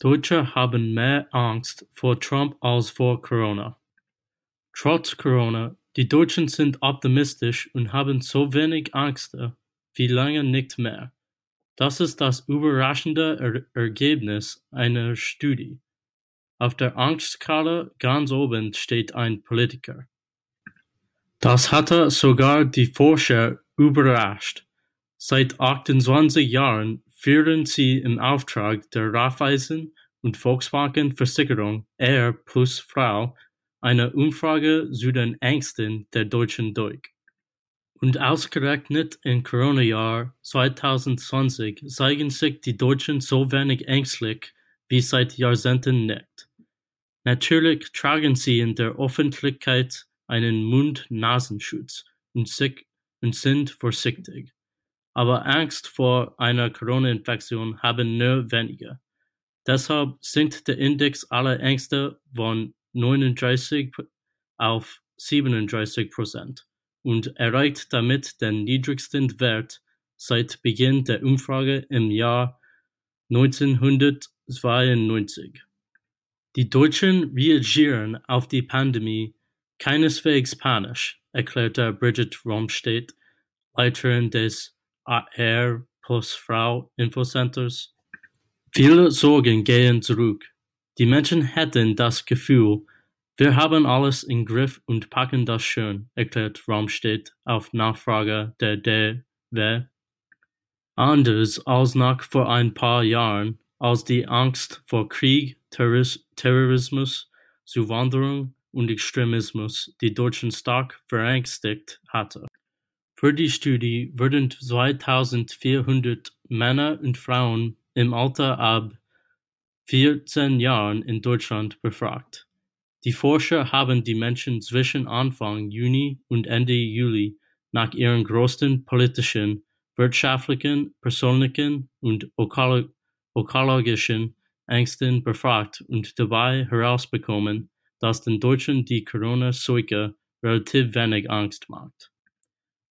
Deutsche haben mehr Angst vor Trump als vor Corona. Trotz Corona, die Deutschen sind optimistisch und haben so wenig Ängste wie lange nicht mehr. Das ist das überraschende er Ergebnis einer Studie. Auf der Angstskala ganz oben steht ein Politiker. Das hatte sogar die Forscher überrascht. Seit 28 Jahren führen sie im Auftrag der Raiffeisen und Volksbanken Versicherung R plus Frau eine Umfrage zu den Ängsten der Deutschen durch. Und ausgerechnet im Corona-Jahr 2020 zeigen sich die Deutschen so wenig ängstlich wie seit Jahrzehnten nicht. Natürlich tragen sie in der Öffentlichkeit einen Mund-Nasenschutz und, und sind vorsichtig. Aber Angst vor einer Corona-Infektion haben nur wenige. Deshalb sinkt der Index aller Ängste von 39 auf 37 Prozent und erreicht damit den niedrigsten Wert seit Beginn der Umfrage im Jahr 1992. Die Deutschen reagieren auf die Pandemie keineswegs panisch, erklärte Bridget Romstedt, Leiterin des AR plus Frau Infocenters. Viele Sorgen gehen zurück. Die Menschen hätten das Gefühl, wir haben alles im Griff und packen das schön, erklärt Romstedt auf Nachfrage der DW. Anders als noch vor ein paar Jahren, als die Angst vor Krieg, Terroris Terrorismus, Zuwanderung und Extremismus die Deutschen stark verängstigt hatte. Für die Studie wurden 2400 Männer und Frauen im Alter ab 14 Jahren in Deutschland befragt. Die Forscher haben die Menschen zwischen Anfang Juni und Ende Juli nach ihren größten politischen, wirtschaftlichen, persönlichen und ökologischen Ängsten befragt und dabei herausbekommen, dass den Deutschen die Corona-Seuche relativ wenig Angst macht.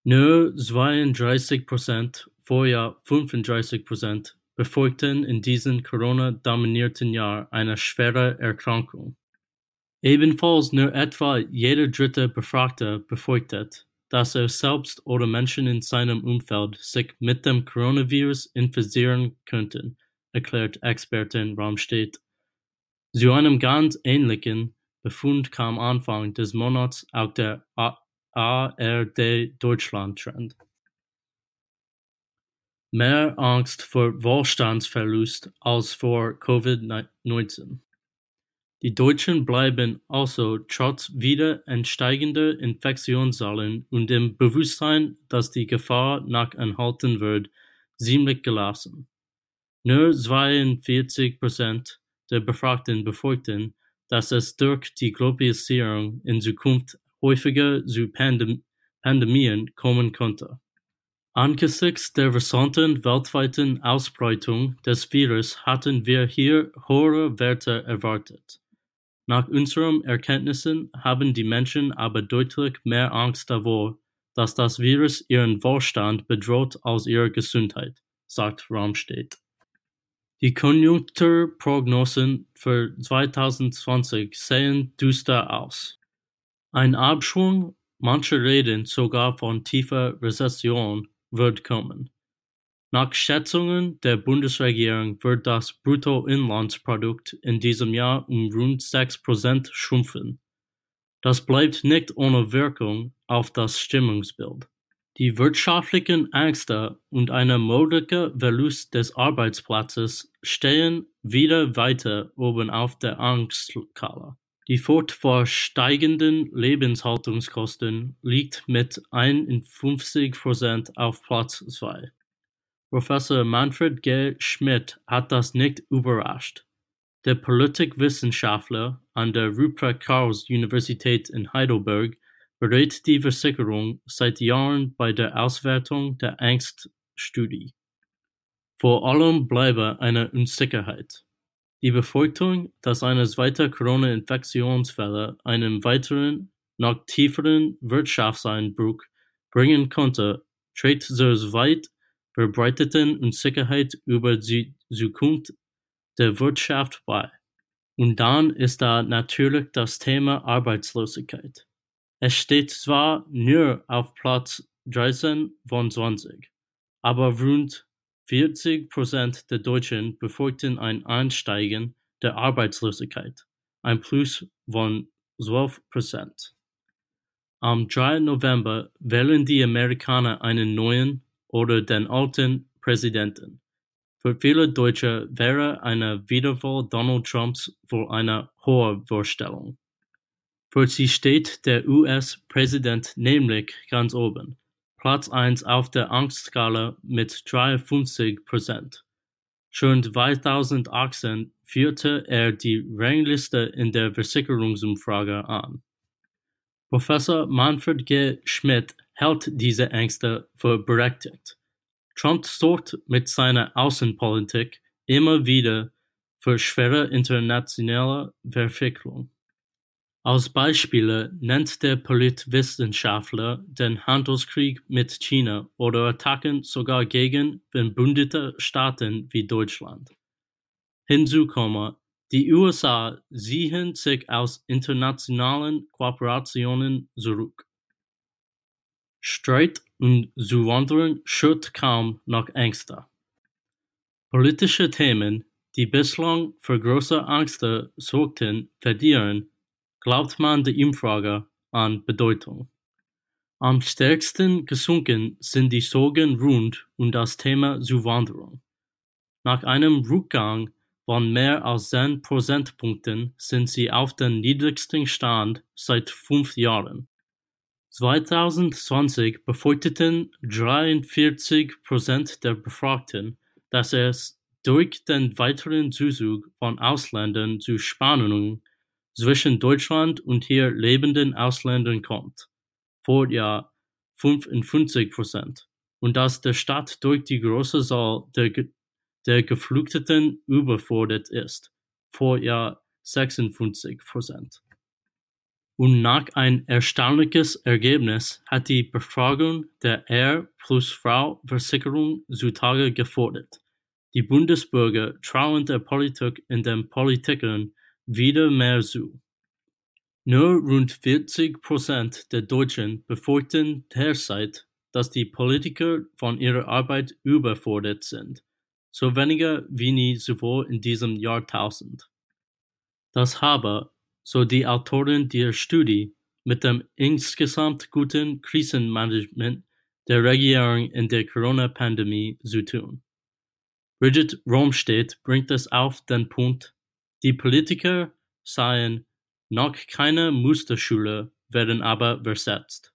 Nur 32 Prozent, vorher 35 Prozent, befürchten in diesem Corona-dominierten Jahr eine schwere Erkrankung. Ebenfalls nur etwa jeder dritte Befragte befürchtet, dass er selbst oder Menschen in seinem Umfeld sich mit dem Coronavirus infizieren könnten, erklärt Expertin Ramstedt. Zu einem ganz ähnlichen Befund kam Anfang des Monats auch der ARD Deutschland Trend. Mehr Angst vor Wohlstandsverlust als vor Covid-19. Die Deutschen bleiben also trotz wieder entsteigender Infektionszahlen und dem Bewusstsein, dass die Gefahr noch anhalten wird, ziemlich gelassen. Nur 42 Prozent der Befragten befürchten, dass es durch die Globalisierung in Zukunft häufiger zu Pandem Pandemien kommen könnte. Angesichts der rasanten weltweiten Ausbreitung des Virus hatten wir hier höhere Werte erwartet. Nach unseren Erkenntnissen haben die Menschen aber deutlich mehr Angst davor, dass das Virus ihren Wohlstand bedroht als ihre Gesundheit, sagt Ramstedt. Die Konjunkturprognosen für 2020 sehen düster aus. Ein Abschwung, manche reden sogar von tiefer Rezession, wird kommen. Nach Schätzungen der Bundesregierung wird das Bruttoinlandsprodukt in diesem Jahr um rund sechs Prozent schrumpfen. Das bleibt nicht ohne Wirkung auf das Stimmungsbild. Die wirtschaftlichen Ängste und ein möglicher Verlust des Arbeitsplatzes stehen wieder weiter oben auf der Angstskala. Die fortwährend steigenden Lebenshaltungskosten liegt mit 51 Prozent auf Platz zwei. Professor Manfred G. Schmidt hat das nicht überrascht. Der Politikwissenschaftler an der Ruprecht-Karls-Universität in Heidelberg berät die Versicherung seit Jahren bei der Auswertung der Angststudie. Vor allem bleibe eine Unsicherheit. Die Befürchtung, dass eine zweite Corona-Infektionswelle einen weiteren, noch tieferen Wirtschaftseinbruch bringen könnte, trägt zur weit verbreiteten Unsicherheit über die Zukunft der Wirtschaft bei. Und dann ist da natürlich das Thema Arbeitslosigkeit. Es steht zwar nur auf Platz 13 von 20, aber rund 40 Prozent der Deutschen befürchten ein Ansteigen der Arbeitslosigkeit, ein Plus von 12 Prozent. Am 3. November wählen die Amerikaner einen neuen oder den alten Präsidenten. Für viele Deutsche wäre eine Wiederwahl Donald Trumps wohl eine hohe Vorstellung. Für sie steht der US-Präsident nämlich ganz oben, Platz 1 auf der Angstskala mit 53 Prozent. Schon 2018 führte er die Rangliste in der Versicherungsumfrage an. Professor Manfred G. Schmidt hält diese Ängste für berechtigt. Trump sorgt mit seiner Außenpolitik immer wieder für schwere internationale Verwicklung. Als Beispiele nennt der Politwissenschaftler den Handelskrieg mit China oder Attacken sogar gegen verbündete Staaten wie Deutschland. Hinzu komme, die USA ziehen sich aus internationalen Kooperationen zurück. Streit und Zuwanderung schürt kaum noch Ängste. Politische Themen, die bislang für große Ängste sorgten, verlieren glaubt man der Umfrage an Bedeutung. Am stärksten gesunken sind die Sorgen rund um das Thema Zuwanderung. Nach einem Rückgang von mehr als 10 Prozentpunkten sind sie auf den niedrigsten Stand seit fünf Jahren. 2020 befürchteten 43 Prozent der Befragten, dass es durch den weiteren Zuzug von Ausländern zu Spannungen zwischen Deutschland und hier lebenden Ausländern kommt, Vorjahr 55 Prozent, und dass der Staat durch die große Zahl der, der Geflüchteten überfordert ist, Vorjahr 56 Prozent. Und nach ein erstaunliches Ergebnis hat die Befragung der R plus Frau Versicherung zutage gefordert. Die Bundesbürger trauen der Politik in den Politikern wieder mehr zu. Nur rund 40 Prozent der Deutschen befürchten derzeit, dass die Politiker von ihrer Arbeit überfordert sind, so weniger wie nie zuvor in diesem Jahrtausend. Das habe, so die Autorin der Studie, mit dem insgesamt guten Krisenmanagement der Regierung in der Corona-Pandemie zu tun. Bridget Romstedt bringt es auf den Punkt, die Politiker seien noch keine Musterschüler, werden aber versetzt.